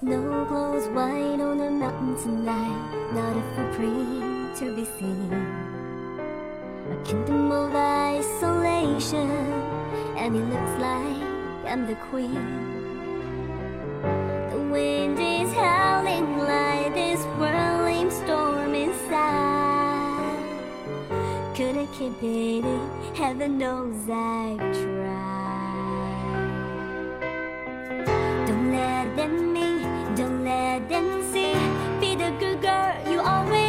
white on the mountain tonight, not a footprint to be seen. A kingdom of isolation, and it looks like I'm the queen. The wind is howling like this whirling storm inside. Could I keep it? Heaven knows I've tried. See. Be the good girl you always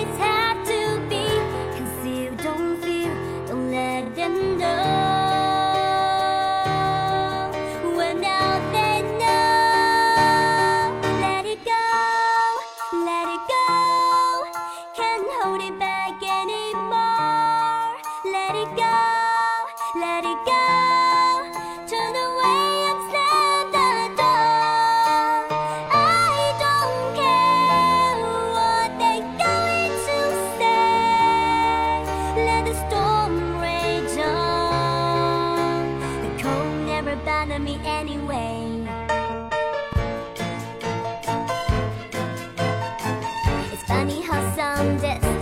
me anyway. It's funny how some days